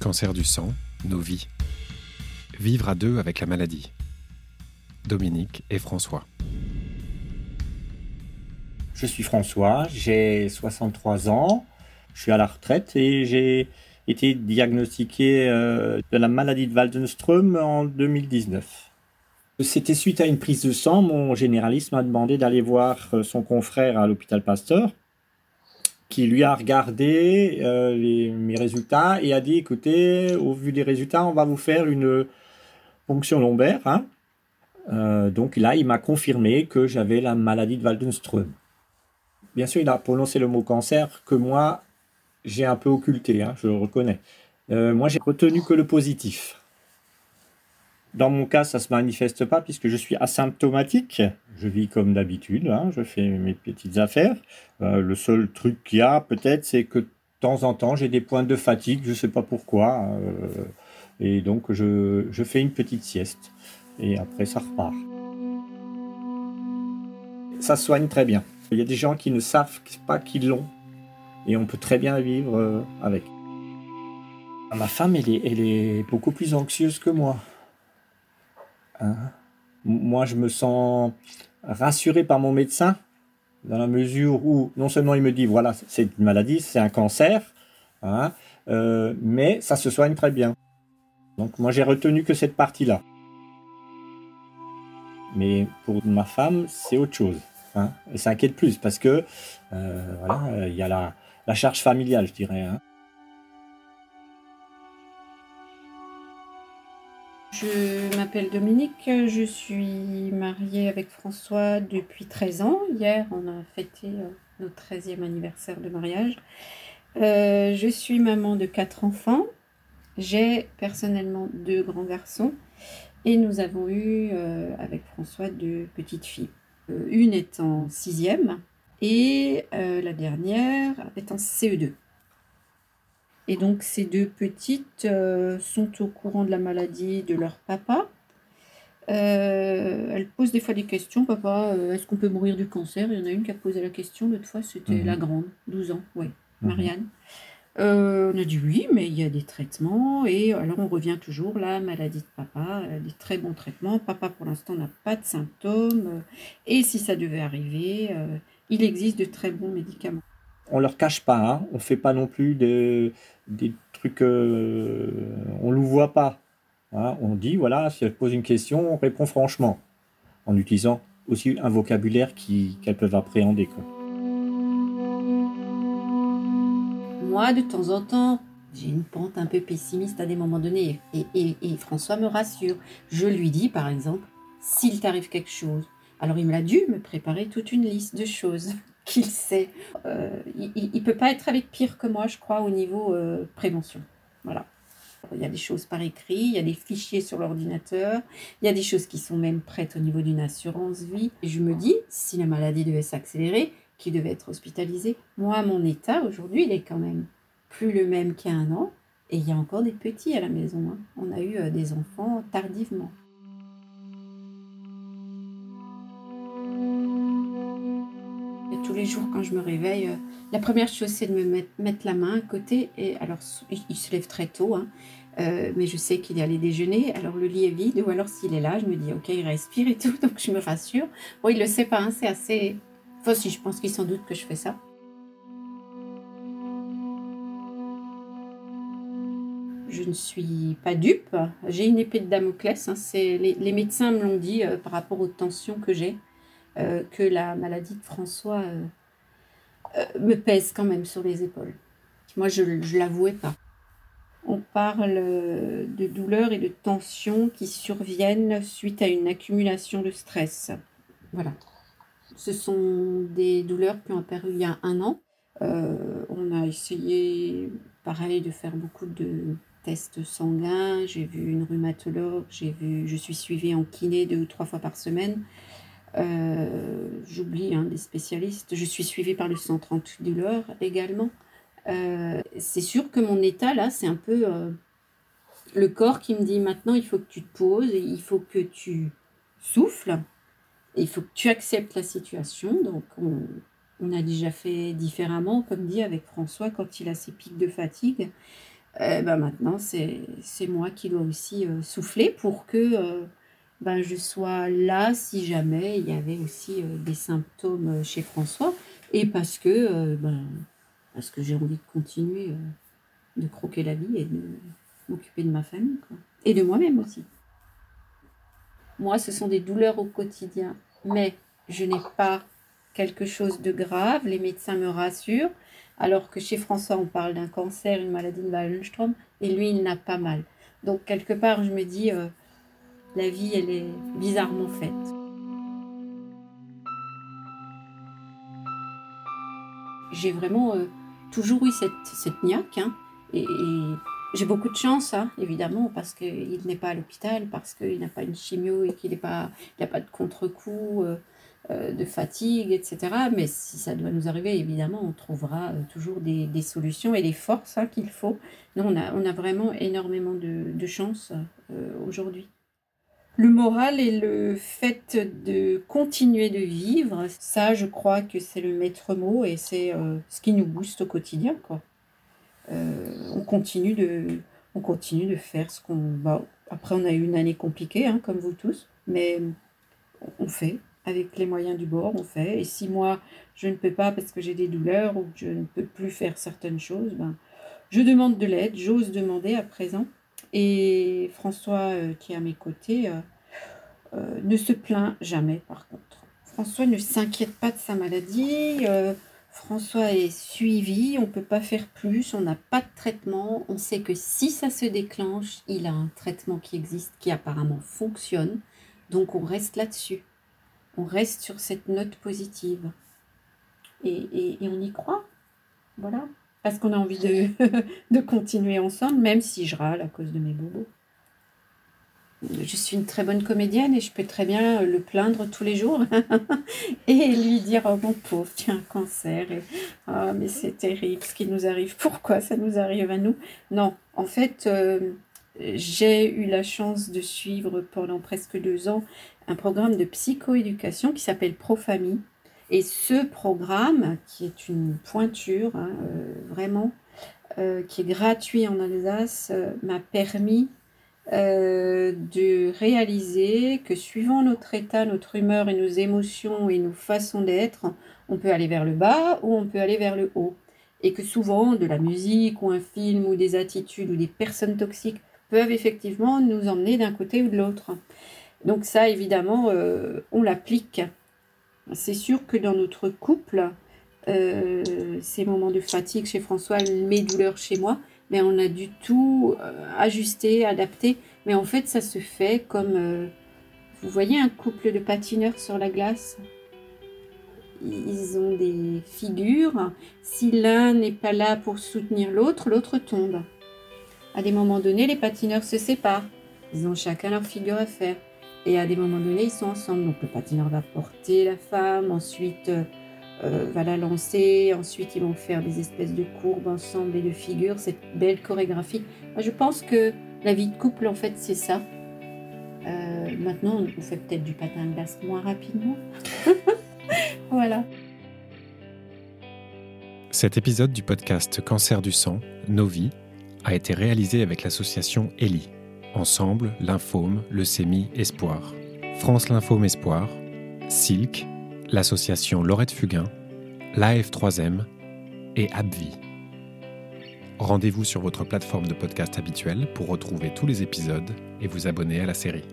Cancer du sang, nos vies. Vivre à deux avec la maladie. Dominique et François. Je suis François, j'ai 63 ans, je suis à la retraite et j'ai été diagnostiqué euh, de la maladie de Waldenström en 2019. C'était suite à une prise de sang, mon généraliste m'a demandé d'aller voir euh, son confrère à l'hôpital Pasteur qui lui a regardé euh, mes résultats et a dit écoutez, au vu des résultats, on va vous faire une ponction lombaire. Hein. Euh, donc là, il m'a confirmé que j'avais la maladie de Waldenström. Bien sûr, il a prononcé le mot cancer que moi, j'ai un peu occulté, hein, je le reconnais. Euh, moi, j'ai retenu que le positif. Dans mon cas, ça ne se manifeste pas puisque je suis asymptomatique. Je vis comme d'habitude, hein, je fais mes petites affaires. Euh, le seul truc qu'il y a peut-être, c'est que de temps en temps, j'ai des points de fatigue, je ne sais pas pourquoi. Euh, et donc, je, je fais une petite sieste. Et après, ça repart. Ça soigne très bien. Il y a des gens qui ne savent pas qu'ils l'ont. Et on peut très bien vivre euh, avec. Ma femme, elle est, elle est beaucoup plus anxieuse que moi. Hein? Moi, je me sens rassuré par mon médecin dans la mesure où non seulement il me dit voilà c'est une maladie, c'est un cancer, hein, euh, mais ça se soigne très bien. Donc moi j'ai retenu que cette partie-là. Mais pour ma femme c'est autre chose. Hein, et ça inquiète plus parce que euh, voilà il y a la, charge familiale je dirais. Hein. Je m'appelle Dominique, je suis mariée avec François depuis 13 ans. Hier, on a fêté euh, notre 13e anniversaire de mariage. Euh, je suis maman de quatre enfants. J'ai personnellement deux grands garçons et nous avons eu euh, avec François deux petites filles. une est en sixième et la dernière est en CE2. Et donc ces deux petites euh, sont au courant de la maladie de leur papa. Euh, elles posent des fois des questions. Papa, euh, est-ce qu'on peut mourir du cancer? Il y en a une qui a posé la question. L'autre fois, c'était la mhm. grande, 12 ans, oui, mhm. Marianne. on a dit oui, mais il y a des traitements. Et alors, on revient toujours, la maladie de papa, des très bons traitements. Papa, pour l'instant, n'a pas de symptômes. Et si ça devait arriver, il existe de très bons médicaments on leur cache pas, hein. on fait pas non plus des, des trucs, euh, on ne voit pas. Hein. On dit, voilà, si elle pose une question, on répond franchement, en utilisant aussi un vocabulaire qu'elles peuvent appréhender. Moi, de temps en temps, j'ai une pente un peu pessimiste à des moments donnés. Et, et François me rassure. Je lui dis, par exemple, s'il t'arrive quelque chose. Alors, il me l'a dû me préparer toute une liste de choses qu'il sait. Euh, il ne peut pas être avec pire que moi, je crois, au niveau euh, prévention. Voilà. Il y a des choses par écrit, il y a des fichiers sur l'ordinateur, il y a des choses qui sont même prêtes au niveau d'une assurance vie. Et je me dis, si la maladie devait s'accélérer, qui devait être hospitalisé, moi, mon état aujourd'hui, il est quand même plus le même qu'il y a un an. Et il y a encore des petits à la maison. Hein. On a eu euh, des enfants tardivement. Tous les jours quand je me réveille, euh, la première chose c'est de me mettre, la main à côté. Et alors, il, se lève très tôt, hein, euh, mais je sais qu'il est allé déjeuner. Alors le lit est vide, ou alors s'il est là, je me dis ok, il respire et tout, donc je me rassure. Bon, il le sait pas, hein, c'est assez. Enfin, si, je pense qu'il s'en doute que je fais ça. je ne suis pas dupe. J'ai une épée de Damoclès. Hein, les, médecins me l'ont dit euh, par rapport aux tensions que j'ai. Euh, que la maladie de François euh, euh, me pèse quand même sur les épaules. Moi, je ne l'avouais pas. On parle de douleurs et de tensions qui surviennent suite à une accumulation de stress. Voilà. Ce sont des douleurs qui ont apparu il y a un an. on a essayé, pareil, de faire beaucoup de tests sanguins. J'ai vu une rhumatologue. J'ai vu, je suis suivie en kiné deux ou trois fois par semaine. Euh, j'oublie hein, des spécialistes. Je suis suivie par le centre antidouleur également. Euh, c'est sûr que mon état là, c'est un peu euh, le corps qui me dit maintenant il faut que tu te poses, il faut que tu souffles, il faut que tu acceptes la situation. Donc on, a déjà fait différemment, comme dit avec François quand il a ses pics de fatigue. ben maintenant, c'est moi qui dois aussi souffler pour que ben, je sois là si jamais il y avait aussi euh, des symptômes chez François. Et parce que, ben, parce que j'ai envie de continuer de croquer la vie et de m'occuper de ma famille. Et de moi-même aussi. Moi, ce sont des douleurs au quotidien. Mais je n'ai pas quelque chose de grave. Les médecins me rassurent. Alors que chez François, on parle d'un cancer, une maladie de Wallenstrom, et lui, il n'a pas mal. Donc, quelque part, je me dis, euh, la vie, elle est bizarrement faite. J'ai vraiment euh, toujours eu cette, cette niaque, hein, et, j'ai beaucoup de chance, hein, évidemment, parce qu'il n'est pas à l'hôpital, parce qu'il n'a pas une chimio et qu'il n'a pas, pas de contre-coup. Euh, euh, de fatigue, etc. Mais si ça doit nous arriver, évidemment, on trouvera toujours des, solutions et des forces hein, qu'il faut. On a, on a vraiment énormément de, chance euh, aujourd'hui. Le moral et le fait de continuer de vivre, ça, je crois que c'est le maître mot et c'est ce qui nous booste au quotidien. Quoi. on, continue de, on continue de faire ce qu'on... va. après, on a eu une année compliquée, hein, comme vous tous, mais on fait, avec les moyens du bord, on fait. Et si moi, je ne peux pas parce que j'ai des douleurs ou que je ne peux plus faire certaines choses, ben, je demande de l'aide, j'ose demander à présent. Et François, euh, qui est à mes côtés, euh, euh, ne se plaint jamais, par contre. François ne s'inquiète pas de sa maladie. François est suivi, on ne peut pas faire plus, on n'a pas de traitement. On sait que si ça se déclenche, il a un traitement qui existe, qui apparemment fonctionne. Donc on reste là-dessus on reste sur cette note positive. Et, on y croit? Voilà. Parce qu'on a envie de, de continuer ensemble, même si je râle à cause de mes bobos. Je suis une très bonne comédienne et je peux très bien le plaindre tous les jours et lui dire Oh mon pauvre, tu as un cancer. Et, oh, mais c'est terrible ce qui nous arrive. Pourquoi ça nous arrive à nous? Non, en fait, euh, j'ai eu la chance de suivre pendant presque deux ans un programme de psychoéducation qui s'appelle ProFamille. Et ce programme, qui est une pointure, hein, euh, vraiment, euh, qui est gratuit en Alsace, euh, m'a permis de réaliser que suivant notre état, notre humeur et nos émotions et nos façons d'être, on peut aller vers le bas ou on peut aller vers le haut. Et que souvent, de la musique ou un film ou des attitudes ou des personnes toxiques peuvent effectivement nous emmener d'un côté ou de l'autre. Donc ça, évidemment, euh, on l'applique. C'est sûr que dans notre couple, euh, ces moments de fatigue chez François, mes douleurs chez moi, mais on a du tout euh, ajusté, adapté. Mais en fait, ça se fait comme, vous voyez, un couple de patineurs sur la glace? Ils ont des figures. Si l'un n'est pas là pour soutenir l'autre, l'autre tombe. À des moments donnés, les patineurs se séparent. Ils ont chacun leur figure à faire. Et à des moments donnés, ils sont ensemble. Donc le patineur va porter la femme, ensuite euh, euh, va la lancer, ensuite ils vont faire des espèces de courbes ensemble et de figures, cette belle chorégraphie. Moi, je pense que la vie de couple, en fait, c'est ça. Euh, maintenant, on fait peut-être du patin de glace moins rapidement. voilà. Cet épisode du podcast Cancer du sang, Nos vies, a été réalisé avec l'association ELI. Ensemble, lymphome, leucémie, espoir. France Lymphome Espoir, Silk, l'association Laurette Fugain, l'AF3M et Abvi. Rendez-vous sur votre plateforme de podcast habituelle pour retrouver tous les épisodes et vous abonner à la série.